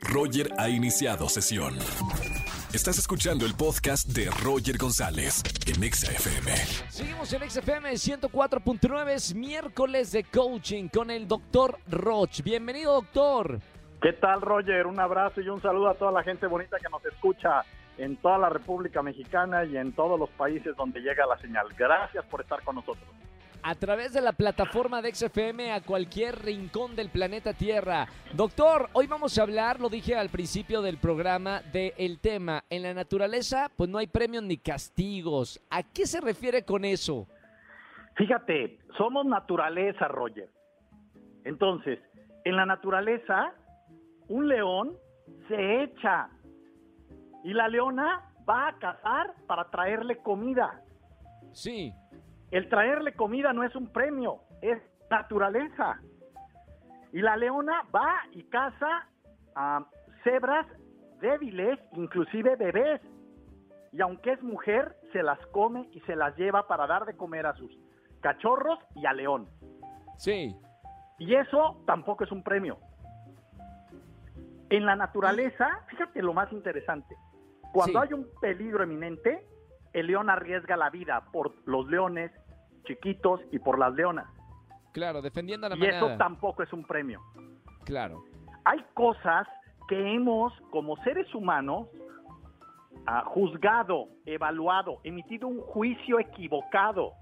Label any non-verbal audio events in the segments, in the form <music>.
Roger ha iniciado sesión. Estás escuchando el podcast de Roger González en Exa FM. Seguimos en XFM 104.9, es miércoles de coaching con el doctor Roch. Bienvenido, doctor. ¿Qué tal, Roger? Un abrazo y un saludo a toda la gente bonita que nos escucha en toda la República Mexicana y en todos los países donde llega la señal. Gracias por estar con nosotros. A través de la plataforma de XFM a cualquier rincón del planeta Tierra. Doctor, hoy vamos a hablar, lo dije al principio del programa, del tema. En la naturaleza, pues no hay premios ni castigos. ¿A qué se refiere con eso? Fíjate, somos naturaleza, Roger. Entonces, en la naturaleza, un león se echa y la leona va a cazar para traerle comida. Sí. El traerle comida no es un premio, es naturaleza. Y la leona va y caza a cebras débiles, inclusive bebés. Y aunque es mujer, se las come y se las lleva para dar de comer a sus cachorros y a león. Sí. Y eso tampoco es un premio. En la naturaleza, fíjate lo más interesante. Cuando Sí. hay un peligro eminente, el león arriesga la vida por los leones chiquitos y por las leonas. Claro, defendiendo a la Y manada. eso tampoco es un premio. Claro. Hay cosas que hemos, como seres humanos, ah, juzgado, evaluado, emitido un juicio equivocado.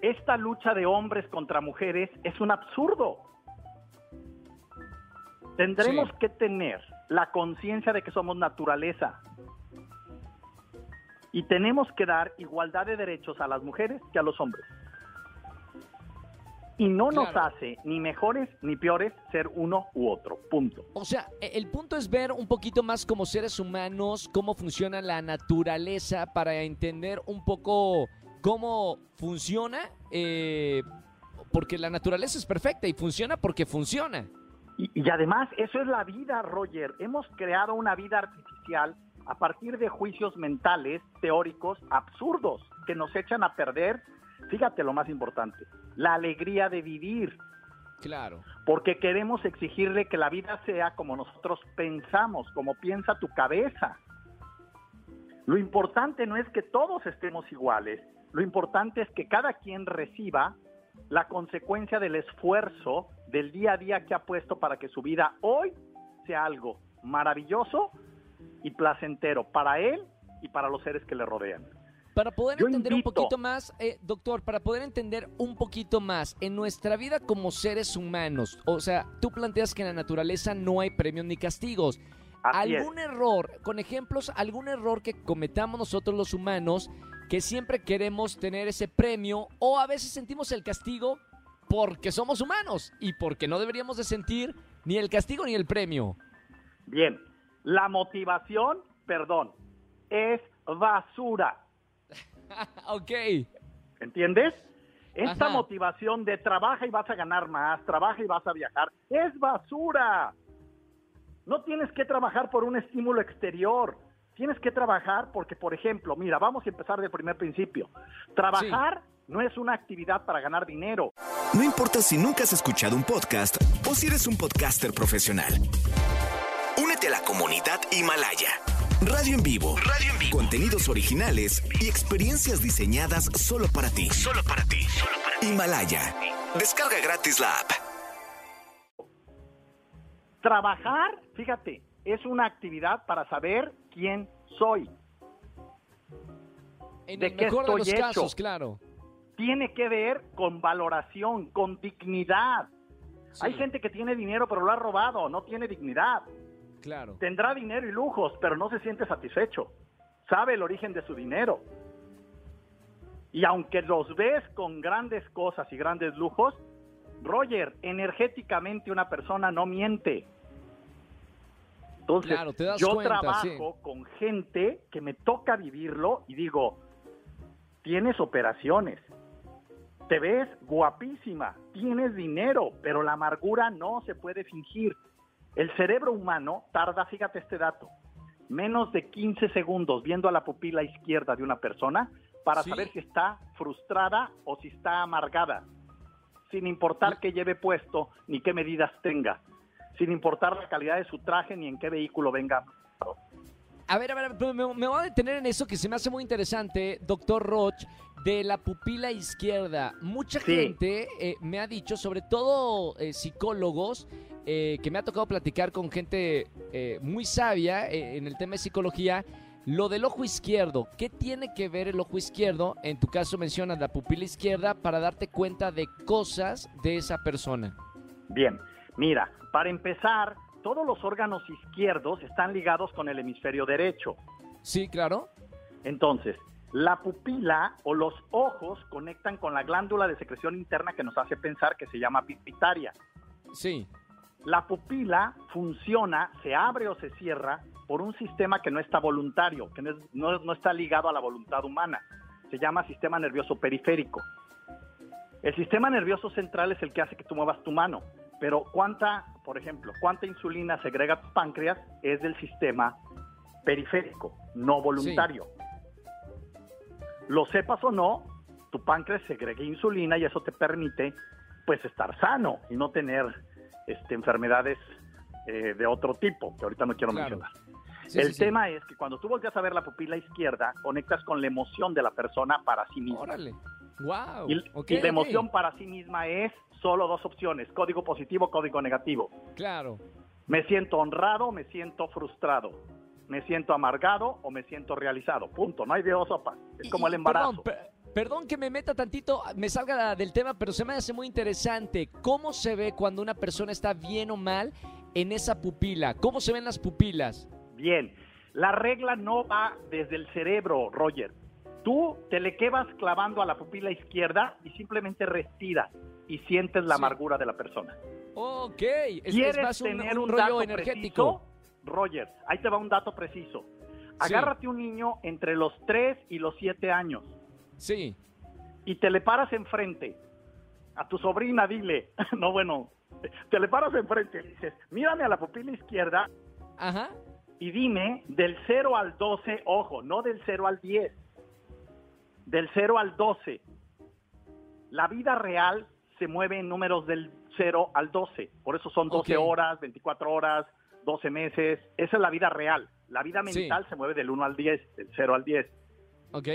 Esta lucha de hombres contra mujeres es un absurdo. Tendremos Sí. que tener la conciencia de que somos naturaleza. Y tenemos que dar igualdad de derechos a las mujeres que a los hombres. Y no nos hace ni mejores ni peores ser uno u otro. Punto. O sea, e- el punto es ver un poquito más como seres humanos cómo funciona la naturaleza para entender un poco cómo funciona, eh, porque la naturaleza es perfecta y funciona porque funciona. Y, y además, eso es la vida, Roger. Hemos creado una vida artificial a partir de juicios mentales, teóricos, absurdos, que nos echan a perder, fíjate lo más importante, la alegría de vivir, Claro. porque queremos exigirle que la vida sea como nosotros pensamos, como piensa tu cabeza. Lo importante no es que todos estemos iguales, lo importante es que cada quien reciba la consecuencia del esfuerzo del día a día que ha puesto para que su vida hoy sea algo maravilloso y placentero para él y para los seres que le rodean. Para poder Yo entender invito- un poquito más, eh, doctor, para poder entender un poquito más en nuestra vida como seres humanos, o sea, tú planteas que en la naturaleza no hay premios ni castigos. Así es. algún error, con ejemplos, algún error que cometamos nosotros los humanos, que siempre queremos tener ese premio o a veces sentimos el castigo porque somos humanos y porque no deberíamos de sentir ni el castigo ni el premio. Bien, la motivación, perdón, es basura. <laughs> ok, ¿Entiendes? Esta Ajá. motivación de trabaja y vas a ganar más, trabaja y vas a viajar, es basura. No tienes que trabajar por un estímulo exterior. Tienes que trabajar porque, por ejemplo, mira, vamos a empezar del primer principio. Trabajar no es una actividad para ganar dinero. No importa si nunca has escuchado un podcast o si eres un podcaster profesional. A la comunidad Himalaya. Radio en vivo. Radio en vivo. Contenidos originales y experiencias diseñadas solo para ti. Solo para ti. Himalaya. Descarga gratis la app. Trabajar, fíjate, es una actividad para saber quién soy. en ¿De el qué mejor de los hecho? casos, claro. Tiene que ver con valoración, con dignidad. Sí, Hay gente que tiene dinero pero lo ha robado, no tiene dignidad. Claro. Tendrá dinero y lujos, pero no se siente satisfecho. Sabe el origen de su dinero. Y aunque los ves con grandes cosas y grandes lujos, Roger, energéticamente una persona no miente. Entonces, Claro, yo cuenta, trabajo con gente que me toca vivirlo y digo, tienes operaciones, te ves guapísima, tienes dinero, pero la amargura no se puede fingir. El cerebro humano tarda, fíjate este dato, menos de 15 segundos viendo a la pupila izquierda de una persona para Sí. saber si está frustrada o si está amargada, sin importar qué lleve puesto ni qué medidas tenga. sin importar la calidad de su traje ni en qué vehículo venga. A ver, a ver, me, me voy a detener en eso que se me hace muy interesante, doctor Roch, de la pupila izquierda. Mucha Sí. gente eh, me ha dicho, sobre todo eh, psicólogos, eh, que me ha tocado platicar con gente muy sabia en el tema de psicología, lo del ojo izquierdo. ¿Qué tiene que ver el ojo izquierdo? En tu caso mencionas la pupila izquierda para darte cuenta de cosas de esa persona. Bien, mira, para empezar, todos los órganos izquierdos están ligados con el hemisferio derecho. Sí, claro. Entonces, la pupila o los ojos conectan con la glándula de secreción interna que nos hace pensar que se llama pituitaria. Sí. La pupila funciona, se abre o se cierra por un sistema que no está voluntario, que no, no está ligado a la voluntad humana. Se llama sistema nervioso periférico. El sistema nervioso central es el que hace que tú muevas tu mano, pero cuánta, por ejemplo, cuánta insulina segrega tu páncreas es del sistema periférico, no voluntario. Lo sepas o no, tu páncreas segrega insulina y eso te permite pues estar sano y no tener este, enfermedades eh, de otro tipo, que ahorita no quiero Claro. mencionar. Sí, el sí, sí. tema es que cuando tú volteas a ver la pupila izquierda, conectas con la emoción de la persona para sí misma. Órale. Wow. Y, y la emoción para sí misma es solo dos opciones, código positivo, código negativo. Claro. Me siento honrado, me siento frustrado. Me siento amargado o me siento realizado. Punto. No hay de dos sopas. Es como el embarazo. Perdón, per- perdón que me meta tantito, me salga del tema, pero se me hace muy interesante. ¿Cómo se ve cuando una persona está bien o mal en esa pupila? ¿Cómo se ven las pupilas? Bien, la regla no va desde el cerebro, Roger. Tú te le quedas clavando a la pupila izquierda y simplemente respiras y sientes la Sí. amargura de la persona. Ok, es, es ¿Quieres más un, tener un un, rollo dato energético. preciso? Roger, ahí te va un dato preciso. Sí. Agárrate un niño entre los 3 y los 7 años Sí, y te le paras enfrente a tu sobrina, dile, <laughs> no bueno, te le paras enfrente y dices, mírame a la pupila izquierda ajá. y dime del 0 al 12, ojo, no del 0 al 10, del 0 al 12. La vida real se mueve en números del 0 al 12, por eso son 12 Ok. horas, 24 horas, 12 meses, esa es la vida real. La vida Sí. mental se mueve del 1 al 10, del 0 al 10. Ok.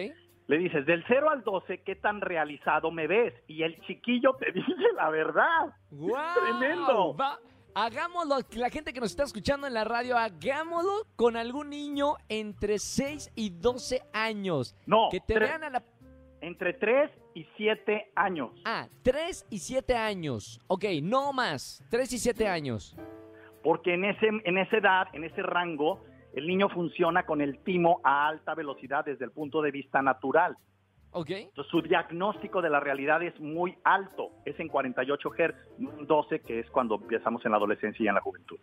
Le dices, del 0 al 12, ¿qué tan realizado me ves? Y el chiquillo te <laughs> dice la verdad. ¡Wow! tremendo. Va, hagámoslo, la gente que nos está escuchando en la radio, hagámoslo con algún niño entre 6 y 12 años. No, Que te vean a la entre 3 y 7 años. Ah, 3 y 7 años. Ok, no más. 3 y 7 años. porque en, ese, en esa edad, en ese rango, el niño funciona con el timo a alta velocidad desde el punto de vista natural. Ok. Entonces, su diagnóstico de la realidad es muy alto, es en 48 Hz, no en 12, que es cuando empezamos en la adolescencia y en la juventud.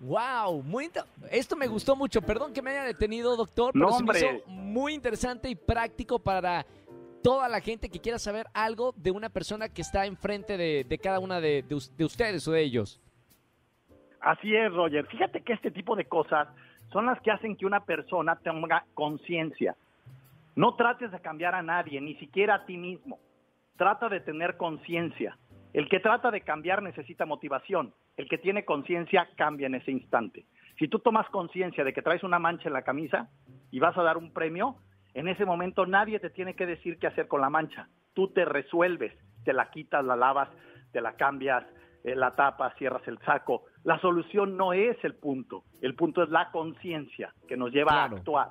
Wow, muy esto me gustó mucho. Perdón que me haya detenido, doctor, pero No, se me hizo muy interesante y práctico para toda la gente que quiera saber algo de una persona que está enfrente de, de cada una de, de us- de ustedes o de ellos. Así es, Roger. Fíjate que este tipo de cosas son las que hacen que una persona tenga conciencia. No trates de cambiar a nadie, ni siquiera a ti mismo. Trata de tener conciencia. El que trata de cambiar necesita motivación. El que tiene conciencia cambia en ese instante. Si tú tomas conciencia de que traes una mancha en la camisa y vas a dar un premio, en ese momento nadie te tiene que decir qué hacer con la mancha. Tú te resuelves, te la quitas, la lavas, te la cambias, eh, la tapas, cierras el saco. La solución no es el punto. El punto es la conciencia que nos lleva Claro. a actuar.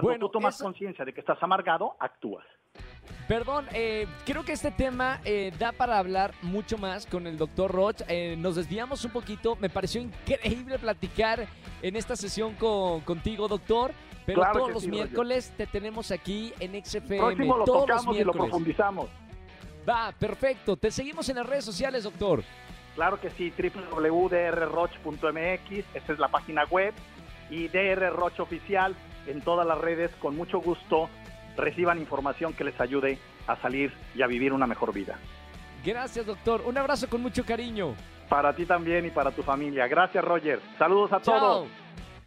Cuando Bueno, tú tomas eso- conciencia de que estás amargado, actúas. Perdón, eh, creo que este tema eh, da para hablar mucho más con el doctor Roch. Eh, nos desviamos un poquito. Me pareció increíble platicar en esta sesión con, contigo, doctor. Pero Claro todos los sí, Roger. miércoles te tenemos aquí en XFM. Próximo lo todos los tocamos y lo profundizamos. Va, perfecto. Te seguimos en las redes sociales, doctor. Claro que sí, www.drroch.mx, esa es la página web, y DR Roch Oficial en todas las redes, con mucho gusto reciban información que les ayude a salir y a vivir una mejor vida. Gracias, doctor. Un abrazo con mucho cariño. Para ti también y para tu familia. Gracias, Roger. Saludos a Chao. todos.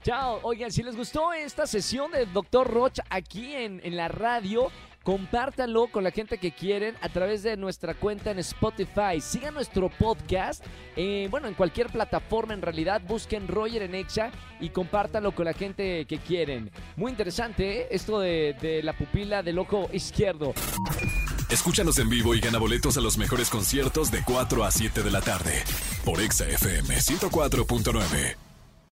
Chao. Oigan, si les gustó esta sesión del doctor Roch aquí en, en la radio, compártanlo con la gente que quieren a través de nuestra cuenta en Spotify. Sigan nuestro podcast, eh, bueno, en cualquier plataforma en realidad. Busquen Roger en Exa y compártanlo con la gente que quieren. Muy interesante ¿eh? esto de, de la pupila del ojo izquierdo. Escúchanos en vivo y gana boletos a los mejores conciertos de 4 a 7 de la tarde por Exa FM 104.9.